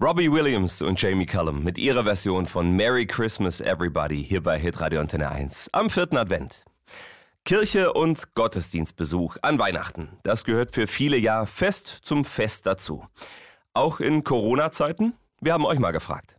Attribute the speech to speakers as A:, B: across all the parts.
A: Robbie Williams und Jamie Cullum mit ihrer Version von Merry Christmas Everybody hier bei Hitradio Antenne 1 am vierten Advent. Kirche und Gottesdienstbesuch an Weihnachten. Das gehört für viele ja fest zum Fest dazu. Auch in Corona-Zeiten? Wir haben euch mal gefragt.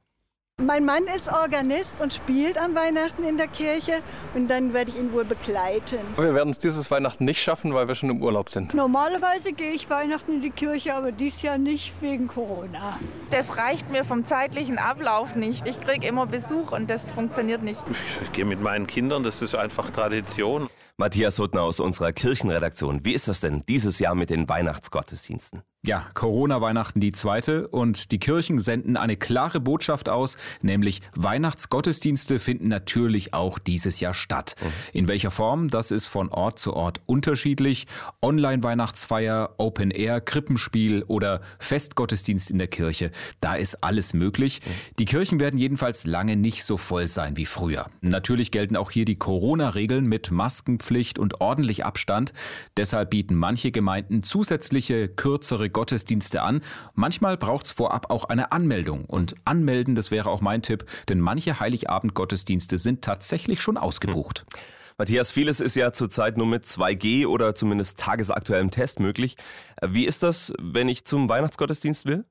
B: Mein Mann ist Organist und spielt am Weihnachten in der Kirche und dann werde ich ihn wohl begleiten.
C: Wir werden es dieses Weihnachten nicht schaffen, weil wir schon im Urlaub sind.
D: Normalerweise gehe ich Weihnachten in die Kirche, aber dies Jahr nicht wegen Corona.
E: Das reicht mir vom zeitlichen Ablauf nicht. Ich kriege immer Besuch und das funktioniert nicht.
F: Ich gehe mit meinen Kindern, das ist einfach Tradition.
A: Matthias Huttner aus unserer Kirchenredaktion. Wie ist das denn dieses Jahr mit den Weihnachtsgottesdiensten?
G: Ja, Corona-Weihnachten die zweite und die Kirchen senden eine klare Botschaft aus, nämlich Weihnachtsgottesdienste finden natürlich auch dieses Jahr statt. Mhm. In welcher Form, das ist von Ort zu Ort unterschiedlich. Online-Weihnachtsfeier, Open-Air, Krippenspiel oder Festgottesdienst in der Kirche, da ist alles möglich. Mhm. Die Kirchen werden jedenfalls lange nicht so voll sein wie früher. Natürlich gelten auch hier die Corona-Regeln mit Maskenpflicht und ordentlich Abstand. Deshalb bieten manche Gemeinden zusätzliche, kürzere Gottesdienste an. Manchmal braucht es vorab auch eine Anmeldung. Und anmelden, das wäre auch mein Tipp, denn manche Heiligabend-Gottesdienste sind tatsächlich schon ausgebucht. Hm.
A: Matthias, vieles ist ja zurzeit nur mit 2G oder zumindest tagesaktuellem Test möglich. Wie ist das, wenn ich zum Weihnachtsgottesdienst will?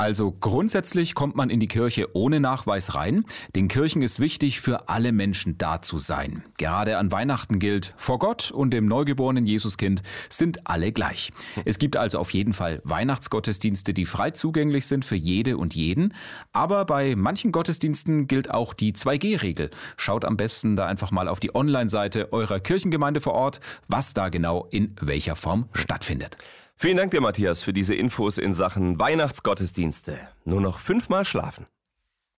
G: Also grundsätzlich kommt man in die Kirche ohne Nachweis rein. Den Kirchen ist wichtig, für alle Menschen da zu sein. Gerade an Weihnachten gilt, vor Gott und dem neugeborenen Jesuskind sind alle gleich. Es gibt also auf jeden Fall Weihnachtsgottesdienste, die frei zugänglich sind für jede und jeden. Aber bei manchen Gottesdiensten gilt auch die 2G-Regel. Schaut am besten da einfach mal auf die Online-Seite eurer Kirchengemeinde vor Ort, was da genau in welcher Form stattfindet.
A: Vielen Dank dir, Matthias, für diese Infos in Sachen Weihnachtsgottesdienste. Nur noch fünfmal schlafen.